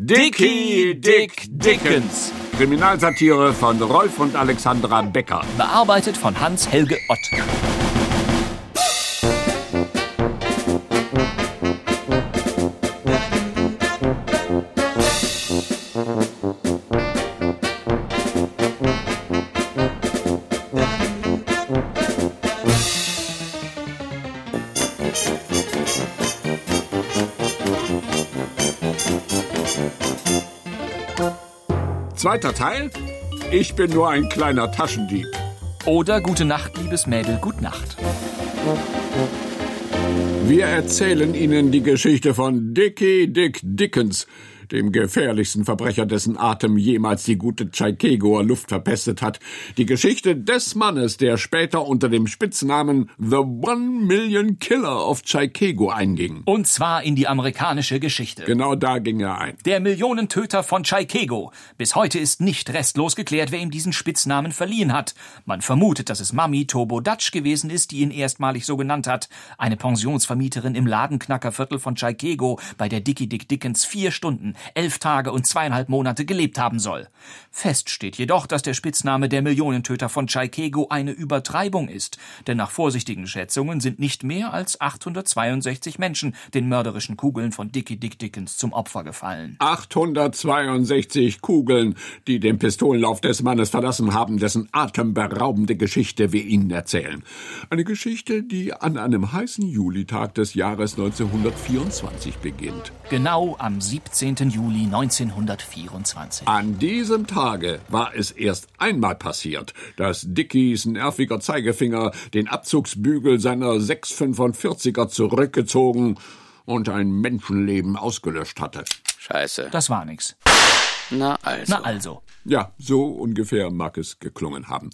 Dicky Dick Dickens. Kriminalsatire von Rolf und Alexandra Becker. Bearbeitet von Hans-Helge Ott. Zweiter Teil. Ich bin nur ein kleiner Taschendieb. Oder Gute Nacht, liebes Mädel, Gut Nacht. Wir erzählen Ihnen die Geschichte von Dickie Dick Dickens, dem gefährlichsten Verbrecher, dessen Atem jemals die gute Tschaikegoer Luft verpestet hat. Die Geschichte des Mannes, der später unter dem Spitznamen The One Million Killer of Tschaikego einging. Und zwar in die amerikanische Geschichte. Genau da ging er ein. Der Millionentöter von Tschaikego. Bis heute ist nicht restlos geklärt, wer ihm diesen Spitznamen verliehen hat. Man vermutet, dass es Mami Turbo Dutch gewesen ist, die ihn erstmalig so genannt hat. Eine Pensionsvermieterin im Ladenknackerviertel von Tschaikego, bei der Dickie Dick Dickens vier Stunden, elf Tage und zweieinhalb Monate gelebt haben soll. Fest steht jedoch, dass der Spitzname der Millionentöter von Tschaikego eine Übertreibung ist. Denn nach vorsichtigen Schätzungen sind nicht mehr als 862 Menschen den mörderischen Kugeln von Dickie Dick Dickens zum Opfer gefallen. 862 Kugeln, die den Pistolenlauf des Mannes verlassen haben, dessen atemberaubende Geschichte wir Ihnen erzählen. Eine Geschichte, die an einem heißen Julitag des Jahres 1924 beginnt. Genau am 17. Juli 1924. An diesem Tage war es erst einmal passiert, dass Dickies nerviger Zeigefinger den Abzugsbügel seiner 645er zurückgezogen und ein Menschenleben ausgelöscht hatte. Scheiße. Das war nix. Na also. Na also. Ja, so ungefähr mag es geklungen haben.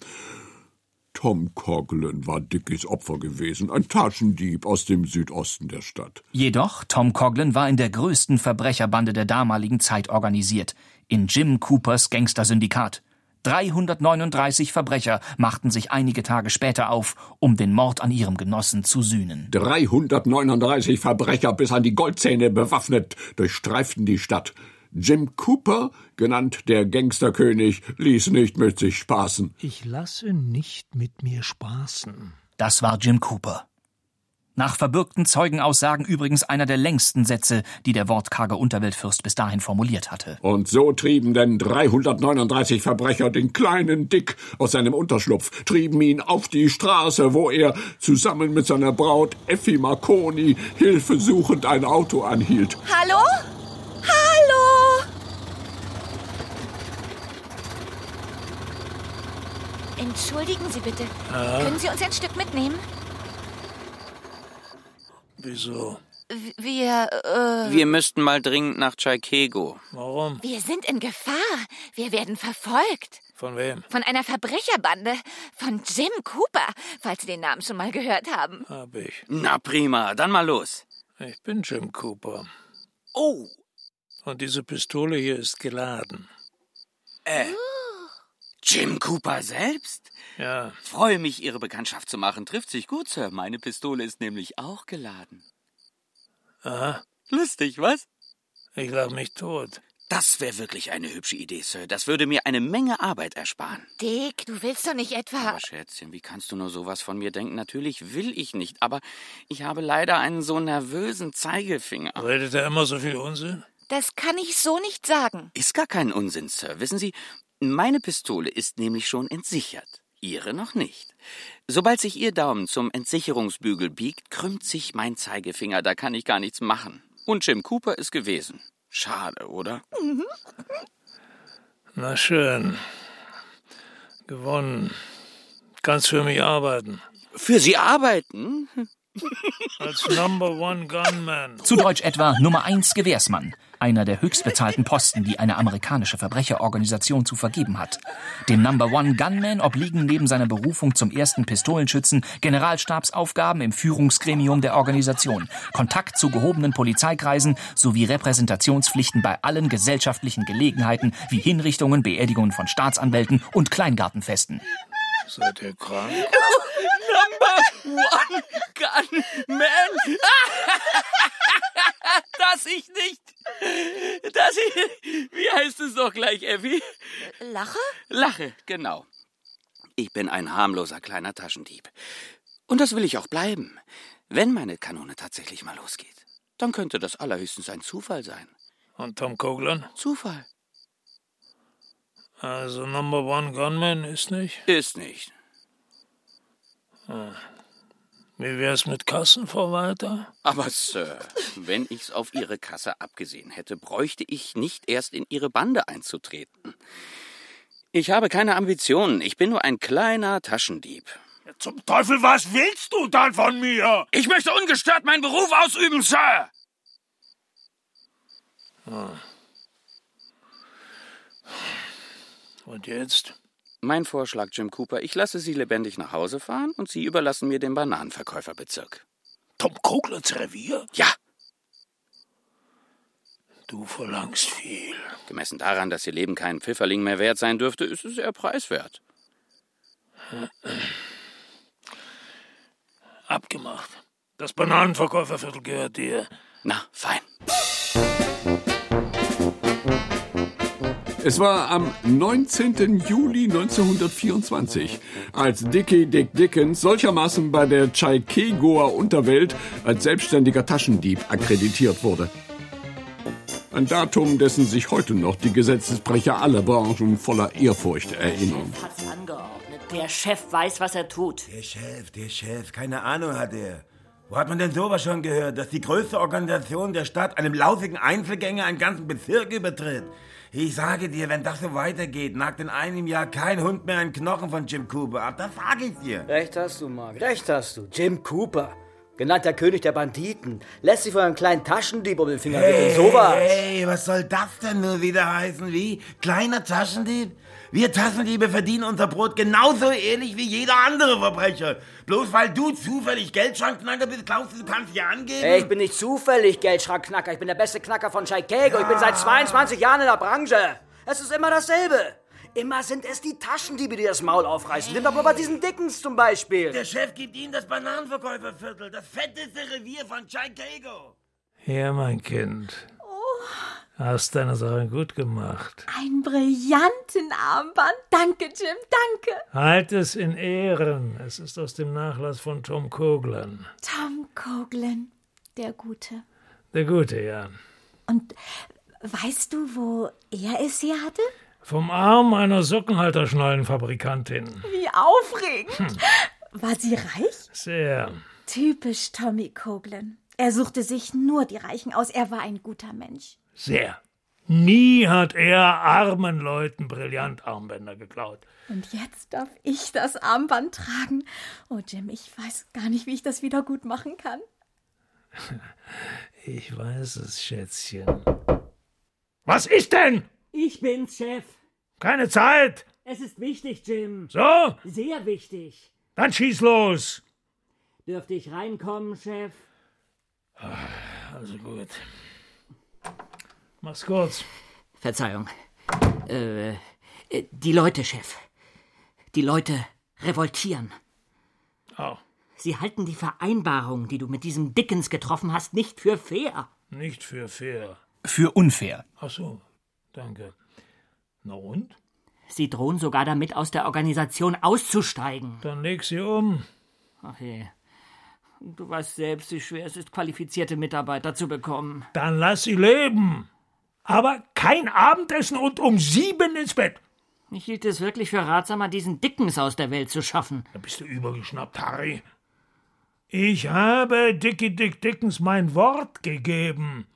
Tom Coughlin war Dickies Opfer gewesen, ein Taschendieb aus dem Südosten der Stadt. Jedoch, Tom Coughlin war in der größten Verbrecherbande der damaligen Zeit organisiert, in Jim Coopers Gangstersyndikat. 339 Verbrecher machten sich einige Tage später auf, um den Mord an ihrem Genossen zu sühnen. 339 Verbrecher bis an die Goldzähne bewaffnet durchstreiften die Stadt. Jim Cooper, genannt der Gangsterkönig, ließ nicht mit sich spaßen. Ich lasse nicht mit mir spaßen. Das war Jim Cooper. Nach verbürgten Zeugenaussagen übrigens einer der längsten Sätze, die der wortkarge Unterweltfürst bis dahin formuliert hatte. Und so trieben denn 339 Verbrecher den kleinen Dick aus seinem Unterschlupf, trieben ihn auf die Straße, wo er zusammen mit seiner Braut Effi Marconi hilfesuchend ein Auto anhielt. Hallo? Hallo? Entschuldigen Sie bitte. Können Sie uns ein Stück mitnehmen? Wieso? W- Wir, äh, Wir müssten mal dringend nach Tschaikego. Warum? wir sind in Gefahr. Wir werden verfolgt. Von wem? Von einer Verbrecherbande. Von Jim Cooper, falls Sie den Namen schon mal gehört haben. Hab ich. Na prima, dann mal los. Ich bin Jim Cooper. Oh, Und diese Pistole hier ist geladen. äh. Jim Cooper selbst? Ja, Freue mich, Ihre Bekanntschaft zu machen. Trifft sich gut, Sir. Meine Pistole ist nämlich auch geladen. aha. Lustig, was? Ich lach mich tot. Das wäre wirklich eine hübsche Idee, Sir. Das würde mir eine Menge Arbeit ersparen. Dick, du willst doch nicht etwa. Aber Schätzchen, wie kannst du nur sowas von mir denken? Natürlich will ich nicht, aber ich habe leider einen so nervösen Zeigefinger. Redet er immer so viel Unsinn? Das kann ich so nicht sagen. Ist gar kein Unsinn, Sir. Wissen Sie, meine Pistole ist nämlich schon entsichert. Ihre noch nicht. Sobald sich Ihr Daumen zum Entsicherungsbügel biegt, krümmt sich mein Zeigefinger. Da kann ich gar nichts machen. Und Jim Cooper ist gewesen. Schade, oder? Na schön. Gewonnen. Kannst für mich arbeiten. Für Sie arbeiten? Als Number One Gunman. Zu Deutsch etwa Nummer 1 Gewehrsmann, einer der höchstbezahlten Posten, die eine amerikanische Verbrecherorganisation zu vergeben hat. Dem Number One Gunman obliegen neben seiner Berufung zum ersten Pistolenschützen Generalstabsaufgaben im Führungsgremium der Organisation, Kontakt zu gehobenen Polizeikreisen sowie Repräsentationspflichten bei allen gesellschaftlichen Gelegenheiten wie Hinrichtungen, Beerdigungen von Staatsanwälten und Kleingartenfesten. Seid ihr krank? Number one gunman. dass ich nicht. Dass ich. Wie heißt es doch gleich, Effi? Lache? Lache, genau. Ich bin ein harmloser kleiner Taschendieb. Und das will ich auch bleiben. Wenn meine Kanone tatsächlich mal losgeht, dann könnte das allerhöchstens ein Zufall sein. Und Tom Coughlin? Zufall. Also Number One Gunman ist nicht? Ist nicht. Wie wär's mit Kassenverwalter? Aber Sir, wenn ich's auf Ihre Kasse abgesehen hätte, bräuchte ich nicht erst in Ihre Bande einzutreten. Ich habe keine Ambitionen. Ich bin nur ein kleiner Taschendieb. Zum Teufel, was willst du dann von mir? Ich möchte ungestört meinen Beruf ausüben, Sir. Und jetzt? Mein Vorschlag, Jim Cooper, ich lasse Sie lebendig nach Hause fahren und Sie überlassen mir den Bananenverkäuferbezirk. Tom Coughlins Revier? Ja, Du verlangst viel. gemessen daran, dass Ihr Leben kein Pfifferling mehr wert sein dürfte, ist es sehr preiswert. Abgemacht. Das Bananenverkäuferviertel gehört dir. Na, fein. Es war am 19. Juli 1924, als Dickie Dick Dickens solchermaßen bei der Chaikegoer Unterwelt als selbstständiger Taschendieb akkreditiert wurde. Ein Datum, dessen sich heute noch die Gesetzesbrecher aller Branchen voller Ehrfurcht erinnern. Hat's angeordnet. Der Chef weiß, was er tut. Der Chef, der Chef, keine Ahnung hat er. Wo hat man denn sowas schon gehört, dass die größte Organisation der Stadt einem lausigen Einzelgänger einen ganzen Bezirk übertritt? Ich sage dir, wenn das so weitergeht, nagt in einem Jahr kein Hund mehr einen Knochen von Jim Cooper ab. Das sage ich dir. Recht hast du, Mark. Recht hast du. Jim Cooper. Genannt der König der Banditen. Lässt sich von einem kleinen Taschendieb um den Finger wickeln. Sowas. Hey, was soll das denn nur wieder heißen? Wie? Kleiner Taschendieb? Wir Taschendiebe verdienen unser Brot genauso ehrlich wie jeder andere Verbrecher. Bloß weil du zufällig Geldschrankknacker bist, glaubst du, du kannst hier angeben? Ey, ich bin nicht zufällig Geldschrankknacker. Ich bin der beste Knacker von Chicago. Ich bin seit 22 Jahren in der Branche. Es ist immer dasselbe. Immer sind es die Taschendiebe, die das Maul aufreißen. Nimm doch mal bei diesen Dickens zum Beispiel. Der Chef gibt Ihnen das Bananenverkäuferviertel, das fetteste Revier von Chicago. Hier, mein Kind. Hast deine Sache gut gemacht. Ein brillanten Armband. Danke, Jim, danke. Halt es in Ehren. Es ist aus dem Nachlass von Tom Coughlin. Tom Coughlin, der Gute. Der Gute, ja. Und weißt du, wo er es hier hatte? Vom Arm einer Sockenhalterschnallenfabrikantin. Wie aufregend. War sie reich? Sehr. Typisch Tommy Coughlin. Er suchte sich nur die Reichen aus. Er war ein guter Mensch. Sehr. Nie hat er armen Leuten Brillantarmbänder geklaut. Und jetzt darf ich das Armband tragen. Oh, Jim, ich weiß gar nicht, wie ich das wieder gut machen kann. Ich weiß es, Schätzchen. Was ist denn? Ich bin's, Chef. Keine Zeit. Es ist wichtig, Jim. So, Sehr wichtig. dann schieß los. Dürfte ich reinkommen, Chef? Also gut. Mach's kurz. Verzeihung. Äh, äh, die Leute, Chef. Die Leute revoltieren. Oh, Sie halten die Vereinbarung, die du mit diesem Dickens getroffen hast, nicht für fair. nicht für fair. Für unfair. Ach so, danke. Na und? Sie drohen sogar damit, aus der Organisation auszusteigen. Dann leg sie um. Ach je. Du weißt selbst, wie schwer es ist, qualifizierte Mitarbeiter zu bekommen. Dann lass sie leben. Aber kein Abendessen und um sieben ins Bett. Ich hielt es wirklich für ratsamer, diesen Dickens aus der Welt zu schaffen. Da bist du übergeschnappt, Harry. Ich habe Dickie Dick Dickens mein Wort gegeben.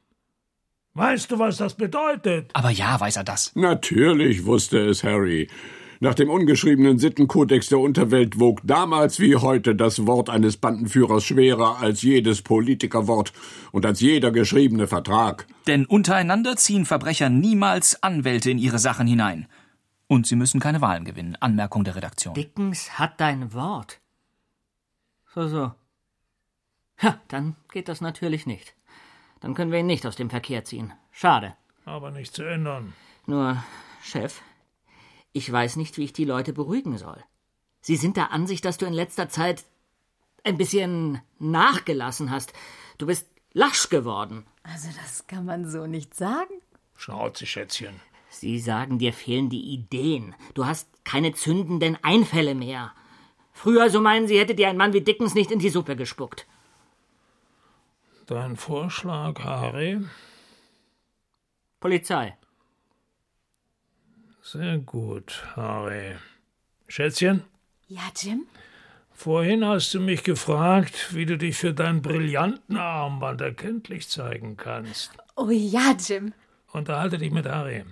Weißt du, was das bedeutet? Aber ja, weiß er das. Natürlich wusste es Harry. Nach dem ungeschriebenen Sittenkodex der Unterwelt wog damals wie heute das Wort eines Bandenführers schwerer als jedes Politikerwort und als jeder geschriebene Vertrag. Denn untereinander ziehen Verbrecher niemals Anwälte in ihre Sachen hinein. Und sie müssen keine Wahlen gewinnen. Anmerkung der Redaktion. Dickens hat dein Wort. So, so. Ha, dann geht das natürlich nicht. Dann können wir ihn nicht aus dem Verkehr ziehen. Schade. Aber nicht zu ändern. Nur, Chef, ich weiß nicht, wie ich die Leute beruhigen soll. Sie sind der Ansicht, dass du in letzter Zeit ein bisschen nachgelassen hast. Du bist lasch geworden. Also das kann man so nicht sagen. Schnauze, Schätzchen. Sie sagen, dir fehlen die Ideen. Du hast keine zündenden Einfälle mehr. Früher, so meinen Sie, hätte dir ein Mann wie Dickens nicht in die Suppe gespuckt. Dein Vorschlag, Harry? Polizei. Sehr gut, Harry. Schätzchen, Ja, Jim? vorhin hast du mich gefragt, wie du dich für dein Brillantenarmband erkenntlich zeigen kannst. Oh ja, Jim. Unterhalte dich mit Harry.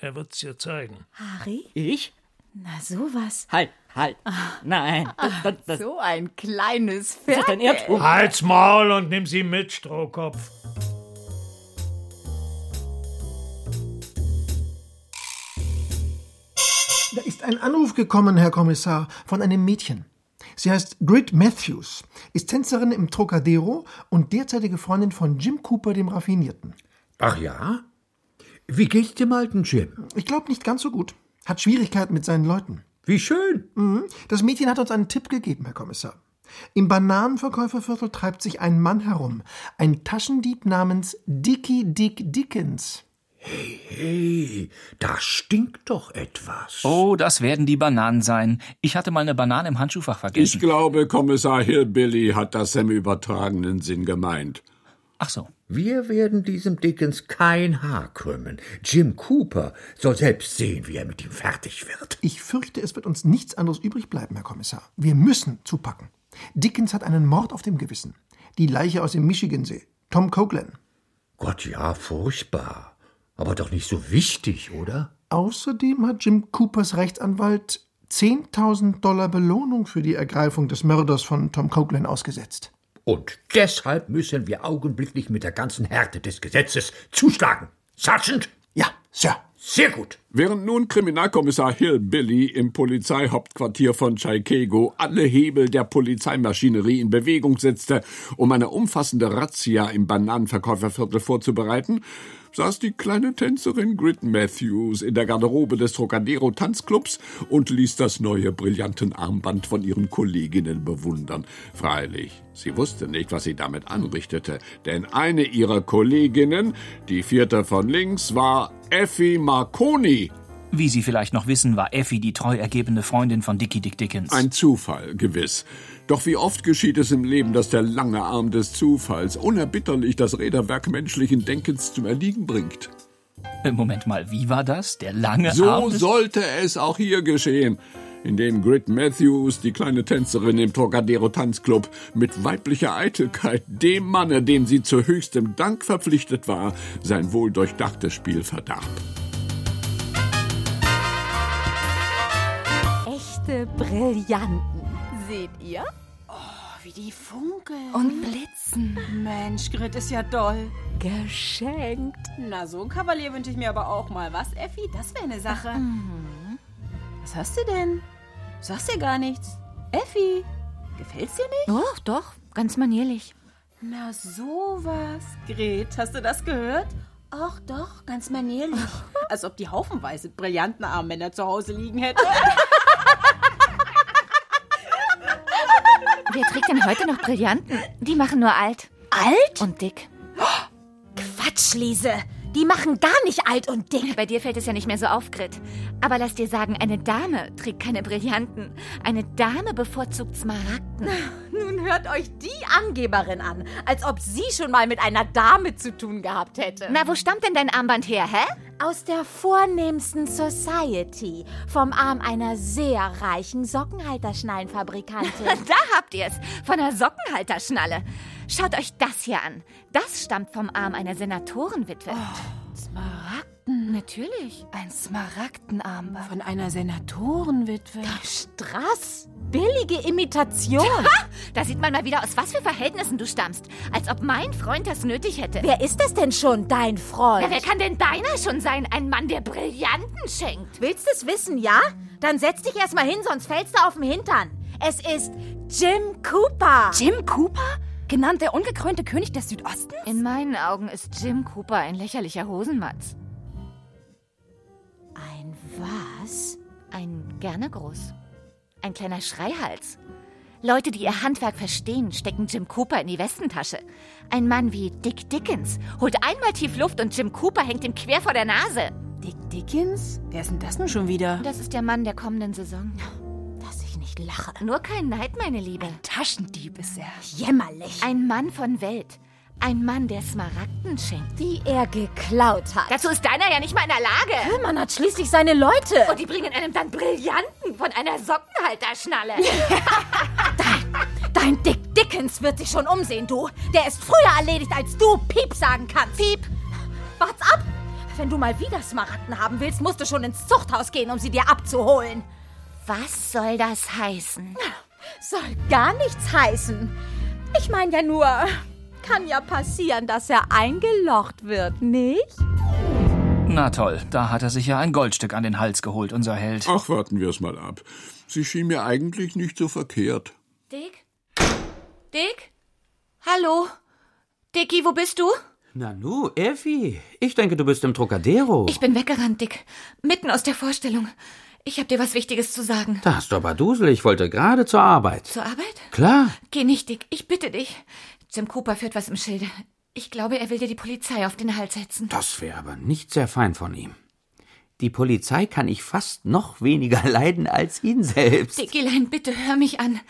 Er wird's dir zeigen. Harry? Ich? Na sowas. Halt, halt. Nein, das, das, das, So ein kleines ist Pferd. Halt's Maul und nimm sie mit, Strohkopf. Ein Anruf gekommen, Herr Kommissar, von einem Mädchen. Sie heißt Grit Matthews, ist Tänzerin im Trocadero und derzeitige Freundin von Jim Cooper, dem Raffinierten. Ach ja? Wie geht's dem alten Jim? Ich glaube nicht ganz so gut. Hat Schwierigkeiten mit seinen Leuten. Wie schön. Mhm. Das Mädchen hat uns einen Tipp gegeben, Herr Kommissar. Im Bananenverkäuferviertel treibt sich ein Mann herum, ein Taschendieb namens Dickie Dick Dickens. Hey, da stinkt doch etwas. Oh, das werden die Bananen sein. Ich hatte mal eine Banane im Handschuhfach vergessen. Ich glaube, Kommissar Hillbilly hat das im übertragenen Sinn gemeint. Ach so. Wir werden diesem Dickens kein Haar krümmen. Jim Cooper soll selbst sehen, wie er mit ihm fertig wird. Ich fürchte, es wird uns nichts anderes übrig bleiben, Herr Kommissar. Wir müssen zupacken. Dickens hat einen Mord auf dem Gewissen. Die Leiche aus dem Michigansee. Tom Coughlin. Gott, ja, furchtbar. Aber doch nicht so wichtig, oder? Außerdem hat Jim Coopers Rechtsanwalt 10.000 Dollar Belohnung für die Ergreifung des Mörders von Tom Coughlin ausgesetzt. Und deshalb müssen wir augenblicklich mit der ganzen Härte des Gesetzes zuschlagen. Sergeant? Ja, Sir. Sehr gut. Während nun Kriminalkommissar Hillbilly im Polizeihauptquartier von Chicago alle Hebel der Polizeimaschinerie in Bewegung setzte, um eine umfassende Razzia im Bananenverkäuferviertel vorzubereiten, saß die kleine Tänzerin Grit Matthews in der Garderobe des Trocadero Tanzclubs und ließ das neue Brillantenarmband von ihren Kolleginnen bewundern. Freilich, sie wusste nicht, was sie damit anrichtete, denn eine ihrer Kolleginnen, die vierte von links, war Effie Marconi. Wie Sie vielleicht noch wissen, war Effie die treu ergebene Freundin von Dickie Dick Dickens. Ein Zufall, gewiss. Doch wie oft geschieht es im Leben, dass der lange Arm des Zufalls unerbitterlich das Räderwerk menschlichen Denkens zum Erliegen bringt. Äh, Moment mal, wie war das? Der lange So Arm des- sollte es auch hier geschehen, indem Grit Matthews, die kleine Tänzerin im Trocadero Tanzclub, mit weiblicher Eitelkeit dem Manne, dem sie zu höchstem Dank verpflichtet war, sein wohldurchdachtes Spiel verdarb. Brillanten. Seht ihr? Wie die funkeln. Und blitzen. Mensch, Grit ist ja doll. Geschenkt. Na, so ein Kavalier wünsche ich mir aber auch mal. Was, Effi? Das wäre eine Sache. Was hast du denn? Du sagst ja gar nichts. Effi, gefällt's dir nicht? Oh, doch, ganz manierlich. Na, sowas. Gret, hast du das gehört? Ach doch, ganz manierlich. Als ob die haufenweise brillanten Armbänder zu Hause liegen hätte. Wer trägt denn heute noch Brillanten? Die machen nur alt. Alt? Und dick. Quatsch, Liese. Die machen gar nicht alt und dick. Bei dir fällt es ja nicht mehr so auf, Grit. Aber lass dir sagen, eine Dame trägt keine Brillanten. Eine Dame bevorzugt Smaragden. Nun hört euch die Angeberin an, als ob sie schon mal mit einer Dame zu tun gehabt hätte. Na, wo stammt denn dein Armband her, hä? Aus der vornehmsten Society. Vom Arm einer sehr reichen Sockenhalterschnallenfabrikantin. Da habt ihr's. Von der Sockenhalterschnalle. Schaut euch das hier an. Das stammt vom Arm einer Senatorenwitwe. Smaragden. Natürlich. Ein Smaragdenarmband. Von einer Senatorenwitwe. Strass. Billige Imitation. Da sieht man mal wieder, aus was für Verhältnissen du stammst. Als ob mein Freund das nötig hätte. Wer ist das denn schon, dein Freund? Ja, wer kann denn deiner schon sein? Ein Mann, der Brillanten schenkt. Willst es wissen, ja? Dann setz dich erst mal hin, sonst fällst du auf den Hintern. Es ist Jim Cooper. Jim Cooper? Genannt der ungekrönte König des Südostens? In meinen Augen ist Jim Cooper ein lächerlicher Hosenmatz. Ein was? Ein gerne groß. Ein kleiner Schreihals. Leute, die ihr Handwerk verstehen, stecken Jim Cooper in die Westentasche. Ein Mann wie Dick Dickens holt einmal tief Luft und Jim Cooper hängt ihm quer vor der Nase. Dick Dickens? Wer ist denn das nun schon wieder? Das ist der Mann der kommenden Saison. Ich lache. Nur kein Neid, meine Liebe. Taschendieb ist er. Jämmerlich. Ein Mann von Welt. Ein Mann, der Smaragden schenkt. Die er geklaut hat. Dazu ist deiner ja nicht mal in der Lage. Man hat schließlich seine Leute. Und die bringen einem dann Brillanten von einer Sockenhalterschnalle. Dein Dick Dickens wird sich schon umsehen, du. Der ist früher erledigt, als du Piep sagen kannst. Piep. Wart's ab. Wenn du mal wieder Smaragden haben willst, musst du schon ins Zuchthaus gehen, um sie dir abzuholen. Was soll das heißen? Soll gar nichts heißen. Ich meine ja nur, kann ja passieren, dass er eingelocht wird, nicht? Na toll, da hat er sich ja ein Goldstück an den Hals geholt, unser Held. Ach, warten wir es mal ab. Sie schien mir eigentlich nicht so verkehrt. Dick? Dick? Hallo? Dicky, wo bist du? Nanu, Effi, ich denke, du bist im Trocadero. Ich bin weggerannt, Dick. Mitten aus der Vorstellung. Ich hab dir was Wichtiges zu sagen. Da hast du aber Dusel, ich wollte gerade zur Arbeit. Zur Arbeit? Klar. Geh nicht, Dick. Ich bitte dich. Jim Cooper führt was im Schilde. Ich glaube, er will dir die Polizei auf den Hals setzen. Das wäre aber nicht sehr fein von ihm. Die Polizei kann ich fast noch weniger leiden als ihn selbst. Dickilein, bitte hör mich an.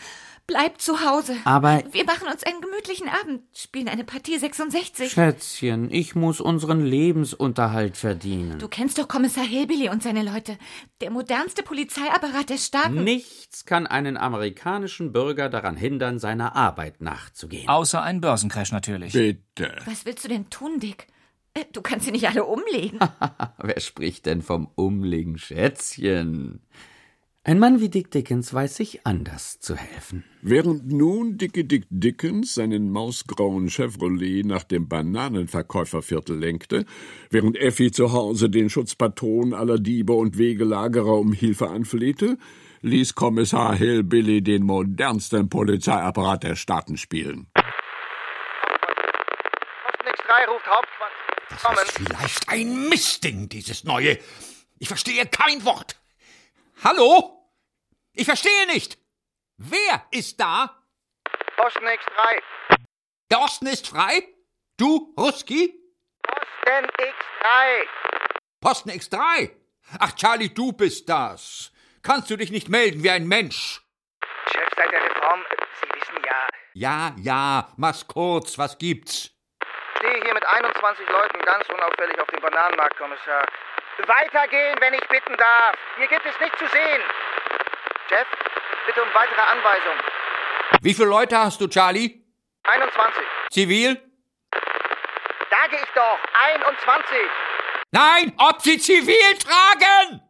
Bleib zu Hause. Aber- Wir machen uns einen gemütlichen Abend, spielen eine Partie 66. Schätzchen, ich muss unseren Lebensunterhalt verdienen. Du kennst doch Kommissar Hillbilly und seine Leute. Der modernste Polizeiapparat der Staaten. Nichts kann einen amerikanischen Bürger daran hindern, seiner Arbeit nachzugehen. Außer ein Börsencrash natürlich. Bitte. Was willst du denn tun, Dick? Äh, Du kannst sie nicht alle umlegen. Wer spricht denn vom Umlegen, Schätzchen? Ein Mann wie Dick Dickens weiß sich anders zu helfen. Während nun Dickie Dick Dickens seinen mausgrauen Chevrolet nach dem Bananenverkäuferviertel lenkte, während Effi zu Hause den Schutzpatron aller Diebe und Wegelagerer um Hilfe anflehte, ließ Kommissar Hillbilly den modernsten Polizeiapparat der Staaten spielen. Postnix 3 ruft Hauptquartier. Das Kommen. ist vielleicht ein Mistding, dieses neue. Ich verstehe kein Wort. Hallo? Ich verstehe nicht. Wer ist da? Postnix 3. Der Osten ist frei? Du, Ruski? Posten X3. Posten X3? Ach, Charlie, du bist das. Kannst du dich nicht melden wie ein Mensch? Chef, seit der Reform, Sie wissen ja, Ja, ja, mach's kurz, was gibt's? stehe hier mit 21 Leuten ganz unauffällig auf dem Bananenmarkt, Kommissar. Weitergehen, wenn ich bitten darf. Hier gibt es nichts zu sehen. Chef, bitte um weitere Anweisungen. Wie viele Leute hast du, Charlie? 21. Zivil? Sage ich doch, 21. Nein, ob sie zivil tragen!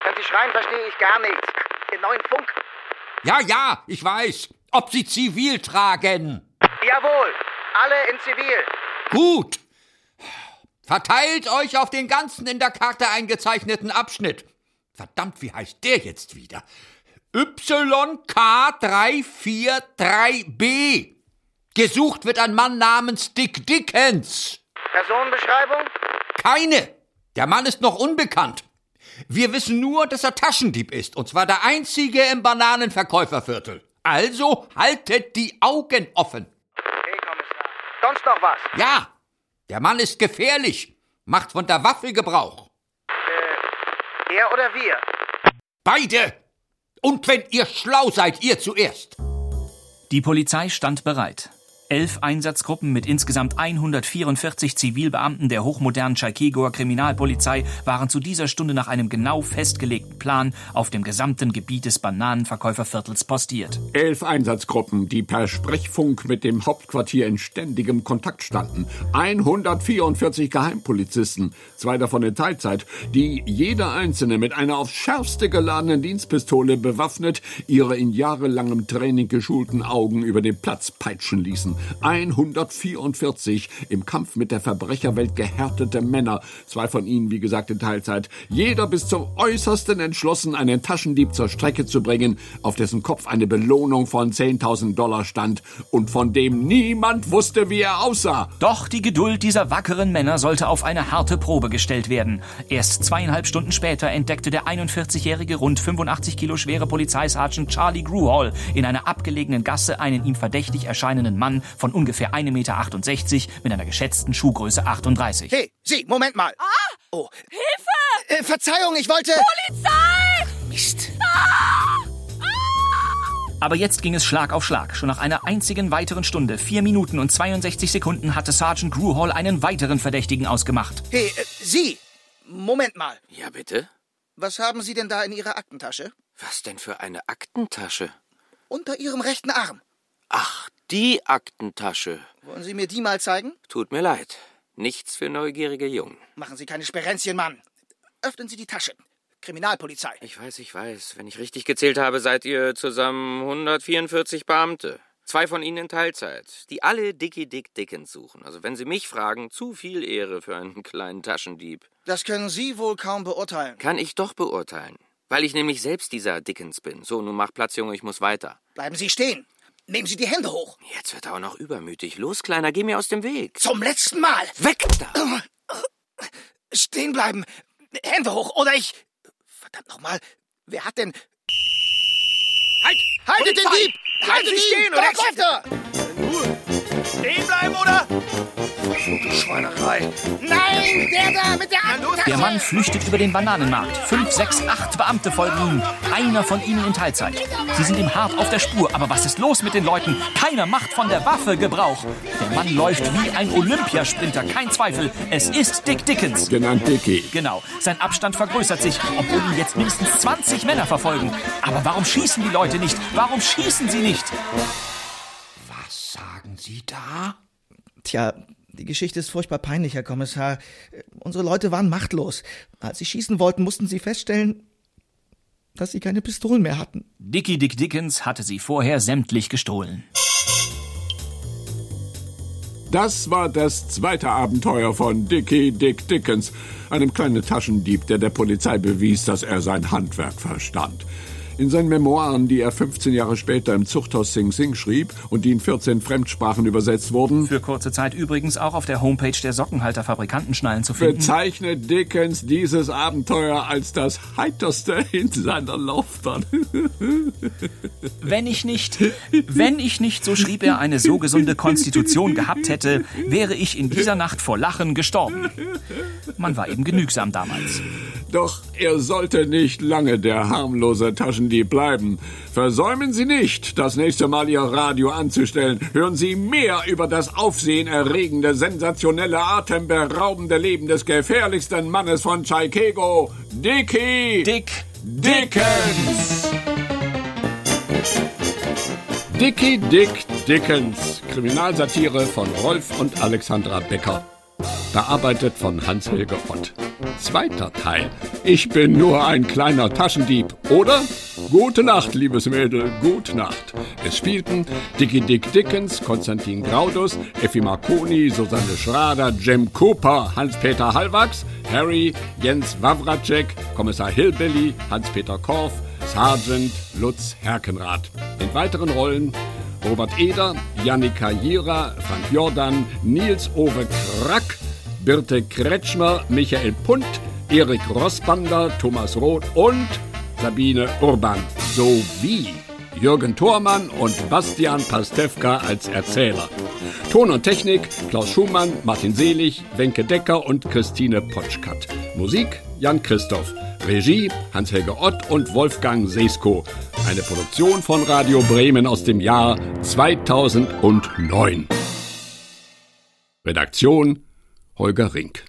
Wenn Sie schreien, verstehe ich gar nichts. Den neuen Funk. Ja, ja, ich weiß. Ob sie zivil tragen. Jawohl, alle in Zivil. Gut. Verteilt euch auf den ganzen in der Karte eingezeichneten Abschnitt. Verdammt, wie heißt der jetzt wieder? YK343B. Gesucht wird ein Mann namens Dick Dickens. Personenbeschreibung? Keine. Der Mann ist noch unbekannt. Wir wissen nur, dass er Taschendieb ist, und zwar der einzige im Bananenverkäuferviertel. Also haltet die Augen offen. Okay, Kommissar. Sonst noch was? Ja, der Mann ist gefährlich, macht von der Waffe Gebrauch. Er oder wir? Beide. Und wenn ihr schlau seid, ihr zuerst. Die Polizei stand bereit. Elf Einsatzgruppen mit insgesamt 144 Zivilbeamten der hochmodernen Tschaikegoer Kriminalpolizei waren zu dieser Stunde nach einem genau festgelegten Plan auf dem gesamten Gebiet des Bananenverkäuferviertels postiert. Elf Einsatzgruppen, die per Sprechfunk mit dem Hauptquartier in ständigem Kontakt standen. 144 Geheimpolizisten, zwei davon in Teilzeit, die jeder einzelne mit einer aufs schärfste geladenen Dienstpistole bewaffnet ihre in jahrelangem Training geschulten Augen über den Platz peitschen ließen. 144 im Kampf mit der Verbrecherwelt gehärtete Männer, zwei von ihnen, wie gesagt, in Teilzeit, jeder bis zum äußersten entschlossen, einen Taschendieb zur Strecke zu bringen, auf dessen Kopf eine Belohnung von 10.000 Dollar stand und von dem niemand wusste, wie er aussah. Doch die Geduld dieser wackeren Männer sollte auf eine harte Probe gestellt werden. Erst zweieinhalb Stunden später entdeckte der 41-jährige, rund 85 Kilo schwere Polizeisergeant Charlie Gruhall in einer abgelegenen Gasse einen ihm verdächtig erscheinenden Mann von ungefähr 1,68 Meter mit einer geschätzten Schuhgröße 38. Hey, Sie, Moment mal. Ah! Oh. Hilfe! Äh, Verzeihung, ich wollte... Polizei! Mist. Aber jetzt ging es Schlag auf Schlag. Schon nach einer einzigen weiteren Stunde, 4 Minuten und 62 Sekunden hatte Sergeant Gruhall einen weiteren Verdächtigen ausgemacht. Hey, äh, Sie, Moment mal. Ja, bitte? Was haben Sie denn da in Ihrer Aktentasche? Was denn für eine Aktentasche? Unter Ihrem rechten Arm. Ach, die Aktentasche. Wollen Sie mir die mal zeigen? Tut mir leid. Nichts für neugierige Jungen. Machen Sie keine Sperenzchen, Mann. Öffnen Sie die Tasche. Kriminalpolizei. Ich weiß, ich weiß. Wenn ich richtig gezählt habe, seid ihr zusammen 144 Beamte. Zwei von ihnen in Teilzeit, die alle Dickie Dick Dickens suchen. Also wenn Sie mich fragen, zu viel Ehre für einen kleinen Taschendieb. Das können Sie wohl kaum beurteilen. Kann ich doch beurteilen. Weil ich nämlich selbst dieser Dickens bin. So, nun mach Platz, Junge, ich muss weiter. Bleiben Sie stehen. Nehmen Sie die Hände hoch. Jetzt wird er auch noch übermütig. Los, Kleiner, geh mir aus dem Weg. Zum letzten Mal. Weg da! Stehen bleiben. Hände hoch oder ich. Verdammt nochmal. Wer hat denn. Halt! Haltet den! Dieb! Haltet ihn! stehen, oder er! Stehen bleiben, oder? Schweinerei. Nein, der da mit der Aktentasche. Der Mann flüchtet über den Bananenmarkt. Fünf, sechs, acht Beamte folgen ihm. Einer von ihnen in Teilzeit. Sie sind ihm hart auf der Spur. Aber was ist los mit den Leuten? Keiner macht von der Waffe Gebrauch. Der Mann läuft wie ein Olympiasprinter. Kein Zweifel. Es ist Dick Dickens. Genannt Dickie. Genau. Sein Abstand vergrößert sich, obwohl ihn jetzt mindestens 20 Männer verfolgen. Aber warum schießen die Leute nicht? Warum schießen sie nicht? Was sagen Sie da? Tja, die Geschichte ist furchtbar peinlich, Herr Kommissar. Äh, Unsere Leute waren machtlos. Als sie schießen wollten, mussten sie feststellen, dass sie keine Pistolen mehr hatten. Dickie Dick Dickens hatte sie vorher sämtlich gestohlen. Das war das zweite Abenteuer von Dickie Dick Dickens, einem kleinen Taschendieb, der der Polizei bewies, dass er sein Handwerk verstand. In seinen Memoiren, die er 15 Jahre später im Zuchthaus Sing Sing schrieb und die in 14 Fremdsprachen übersetzt wurden, Für kurze Zeit übrigens auch auf der Homepage der Sockenhalter-Fabrikantenschnallen zu finden. bezeichnet Dickens dieses Abenteuer als das heiterste in seiner Laufbahn. Wenn ich nicht, wenn ich nicht, so schrieb er, eine so gesunde Konstitution gehabt hätte, wäre ich in dieser Nacht vor Lachen gestorben. Man war eben genügsam damals. Doch er sollte nicht lange der harmlose Taschendieb bleiben. Versäumen Sie nicht, das nächste Mal Ihr Radio anzustellen. Hören Sie mehr über das aufsehenerregende, sensationelle, atemberaubende Leben des gefährlichsten Mannes von Chicago, Dickie Dick Dickens. Dickie Dick Dickens, Kriminalsatire von Rolf und Alexandra Becker. Bearbeitet von Hans-Helge Ott. Zweiter Teil. Ich bin nur ein kleiner Taschendieb, oder? Gute Nacht, liebes Mädel, gute Nacht. Es spielten Dickie Dick Dickens, Konstantin Graudus, Effi Marconi, Susanne Schrader, Jem Cooper, Hans-Peter Hallwachs, Harry, Jens Wawracek, Kommissar Hillbilly, Hans-Peter Korff, Sergeant Lutz Herkenrath. In weiteren Rollen Robert Eder, Jannika Jira, Frank Jordan, Nils Ove Krack, Birte Kretschmer, Michael Punt, Erik Rossbander, Thomas Roth und Sabine Urban sowie Jürgen Thormann und Bastian Pastewka als Erzähler. Ton und Technik Klaus Schumann, Martin Selig, Wenke Decker und Christine Potschkat. Musik Jan Christoph. Regie Hans-Helge Ott und Wolfgang Sesko. Eine Produktion von Radio Bremen aus dem Jahr 2009. Redaktion Holger Rink.